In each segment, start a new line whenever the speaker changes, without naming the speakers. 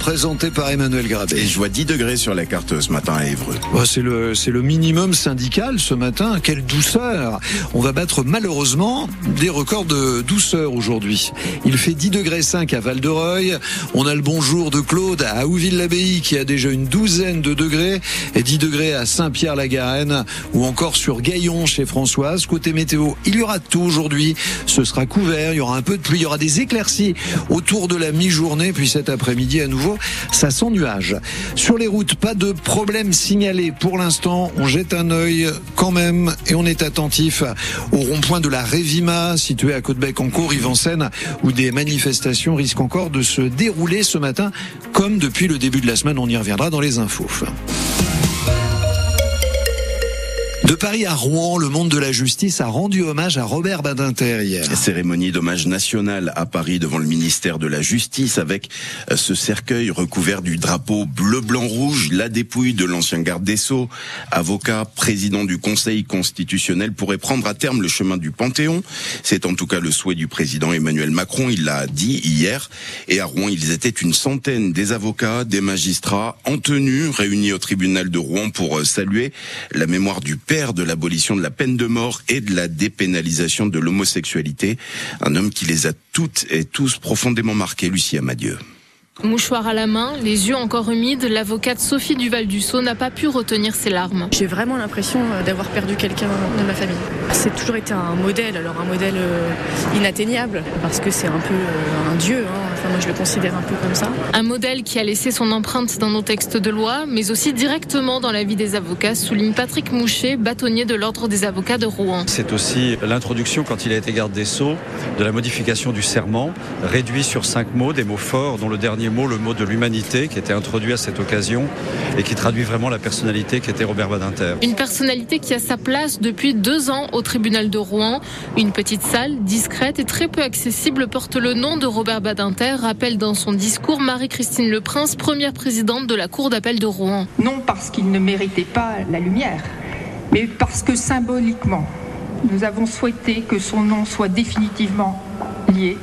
présenté par Emmanuel Grabé.
Et je vois 10 degrés sur la carte ce matin à Évreux.
Oh, c'est le, c'est le minimum syndical ce matin. Quelle douceur. On va battre malheureusement des records de douceur aujourd'hui. Il fait 10 degrés 5 à Val-de-Reuil. On a le bonjour de Claude à Aouville-l'Abbaye qui a déjà une douzaine de degrés et 10 degrés à Saint-Pierre-la-Garenne ou encore sur Gaillon chez Françoise. Côté météo, il y aura tout aujourd'hui. Ce sera couvert. Il y aura un peu de pluie. Il y aura des éclaircies autour de la mi-journée. Puis cet après-midi, à nouveau, ça sent nuage. Sur les routes, pas de problème signalé pour l'instant. On jette un œil quand même et on est attentif au rond-point de la Révima, situé à Côte-Bec en cours, Seine, où des manifestations risquent encore de se dérouler ce matin, comme depuis le début de la semaine. On y reviendra dans les infos. De Paris à Rouen, le monde de la justice a rendu hommage à Robert Badinter hier.
Cérémonie d'hommage national à Paris devant le ministère de la Justice avec euh, ce cercueil recouvert du drapeau bleu, blanc, rouge, la dépouille de l'ancien garde des Sceaux, avocat, président du Conseil constitutionnel pourrait prendre à terme le chemin du Panthéon. C'est en tout cas le souhait du président Emmanuel Macron, il l'a dit hier. Et à Rouen, ils étaient une centaine des avocats, des magistrats en tenue, réunis au tribunal de Rouen pour euh, saluer la mémoire du père de l'abolition de la peine de mort et de la dépénalisation de l'homosexualité. Un homme qui les a toutes et tous profondément marqués, Lucie Amadieu.
Mouchoir à la main, les yeux encore humides, l'avocate Sophie Duval-Dussault n'a pas pu retenir ses larmes.
J'ai vraiment l'impression euh, d'avoir perdu quelqu'un de ma famille. C'est toujours été un modèle, alors un modèle euh, inatteignable, parce que c'est un peu euh, un dieu, hein. enfin moi je le considère un peu comme ça.
Un modèle qui a laissé son empreinte dans nos textes de loi, mais aussi directement dans la vie des avocats, souligne Patrick Mouchet, bâtonnier de l'Ordre des avocats de Rouen.
C'est aussi l'introduction, quand il a été garde des Sceaux, de la modification du serment, réduit sur cinq mots, des mots forts, dont le dernier mot, le mot de l'humanité, qui était introduit à cette occasion et qui traduit vraiment la personnalité qui était Robert Badinter.
Une personnalité qui a sa place depuis deux ans au tribunal de Rouen. Une petite salle discrète et très peu accessible porte le nom de Robert Badinter, rappelle dans son discours Marie-Christine Le Prince, première présidente de la Cour d'appel de Rouen.
Non parce qu'il ne méritait pas la lumière, mais parce que symboliquement, nous avons souhaité que son nom soit définitivement lié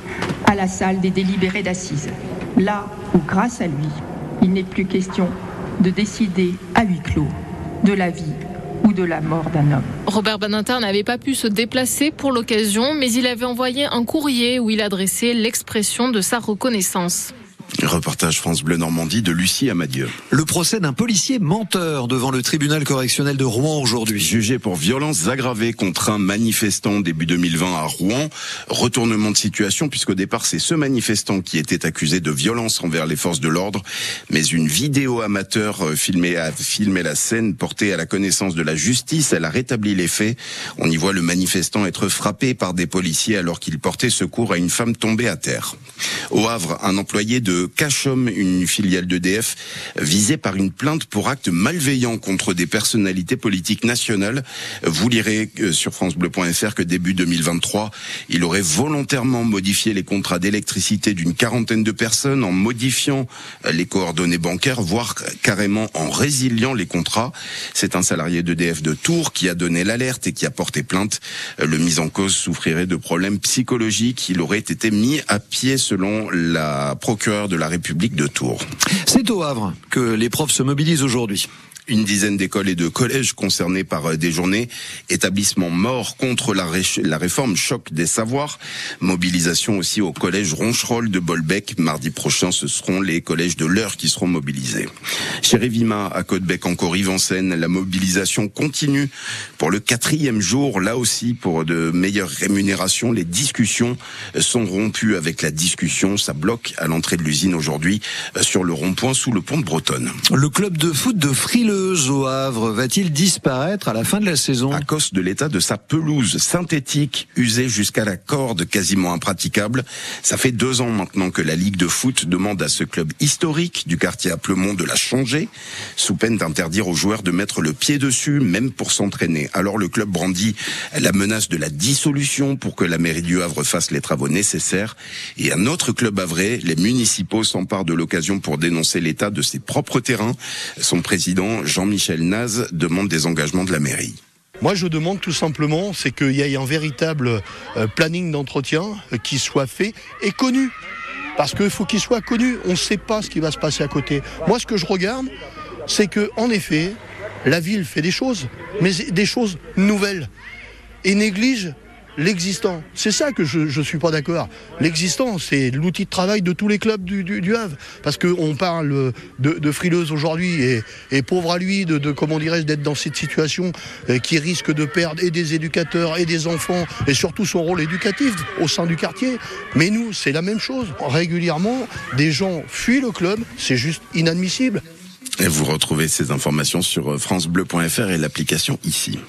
à la salle des délibérés d'assises là grâce à lui, il n'est plus question de décider à huis clos de la vie ou de la mort d'un homme.
Robert Badinter n'avait pas pu se déplacer pour l'occasion, mais il avait envoyé un courrier où il adressait l'expression de sa reconnaissance.
Reportage France Bleu Normandie de Lucie Amadieu.
Le procès d'un policier menteur devant le tribunal correctionnel de Rouen aujourd'hui.
Jugé pour violences aggravées contre un manifestant début 2020 à Rouen. Retournement de situation puisqu'au départ c'est ce manifestant qui était accusé de violence envers les forces de l'ordre. Mais une vidéo amateur euh, filmée a filmé la scène portée à la connaissance de la justice. Elle a rétabli les faits. On y voit le manifestant être frappé par des policiers alors qu'il portait secours à une femme tombée à terre. Au Havre, un employé de Cachom, une filiale d'EDF, visée par une plainte pour actes malveillants contre des personnalités politiques nationales. Vous lirez euh, sur francebleu.fr que début 2023, il aurait volontairement modifié les contrats d'électricité d'une quarantaine de personnes en modifiant les coordonnées bancaires, voire carrément en résiliant les contrats. C'est un salarié d'EDF de Tours qui a donné l'alerte et qui a porté plainte. Le mis en cause souffrirait de problèmes psychologiques. Il aurait été mis à pied selon la procureure de la République de Tours.
C'est au Havre que les profs se mobilisent aujourd'hui
une dizaine d'écoles et de collèges concernés par euh, des journées, établissements morts contre la, réforme choc des savoirs, mobilisation aussi au collège Roncherolles de Bolbec. Mardi prochain, ce seront les collèges de l'heure qui seront mobilisés. Chez Révima, à Côte-Bec, encore Yves-en-Seine, la mobilisation continue pour le quatrième jour. Là aussi, pour de meilleures rémunérations, les discussions sont rompues avec la discussion. Ça bloque à l'entrée de l'usine aujourd'hui euh, sur le rond-point sous le pont de Bretonne.
Le club de foot de au Havre va-t-il disparaître à la fin de la saison?
À cause de l'état de sa pelouse synthétique, usée jusqu'à la corde, quasiment impraticable. Ça fait deux ans maintenant que la Ligue de foot demande à ce club historique du quartier à Plemont de la changer, sous peine d'interdire aux joueurs de mettre le pied dessus, même pour s'entraîner. Alors le club brandit la menace de la dissolution pour que la mairie du Havre fasse les travaux nécessaires. Et un autre club havrais, les municipaux s'emparent de l'occasion pour dénoncer l'état de ses propres terrains. Son président, Jean-Michel Naz demande des engagements de la mairie.
Moi, je demande tout simplement, c'est qu'il y ait un véritable euh, planning d'entretien euh, qui soit fait et connu Parce qu'il faut qu'il soit connu. On ne sait pas ce qui va se passer à côté. Moi, ce que je regarde, c'est que, en effet, la ville fait des choses, mais des choses nouvelles, et néglige l'existant. C'est ça que je ne suis pas d'accord. L'existant, c'est l'outil de travail de tous les clubs du, Havre. Parce qu'on parle de, de frileuse aujourd'hui et, pauvre à lui de, comment dirais-je d'être dans cette situation euh, qui risque de perdre et des éducateurs et des enfants et surtout son rôle éducatif au sein du quartier. Mais nous, c'est la même chose. Régulièrement, des gens fuient le club. C'est juste inadmissible.
Et vous retrouvez ces informations sur francebleu.fr et l'application ici.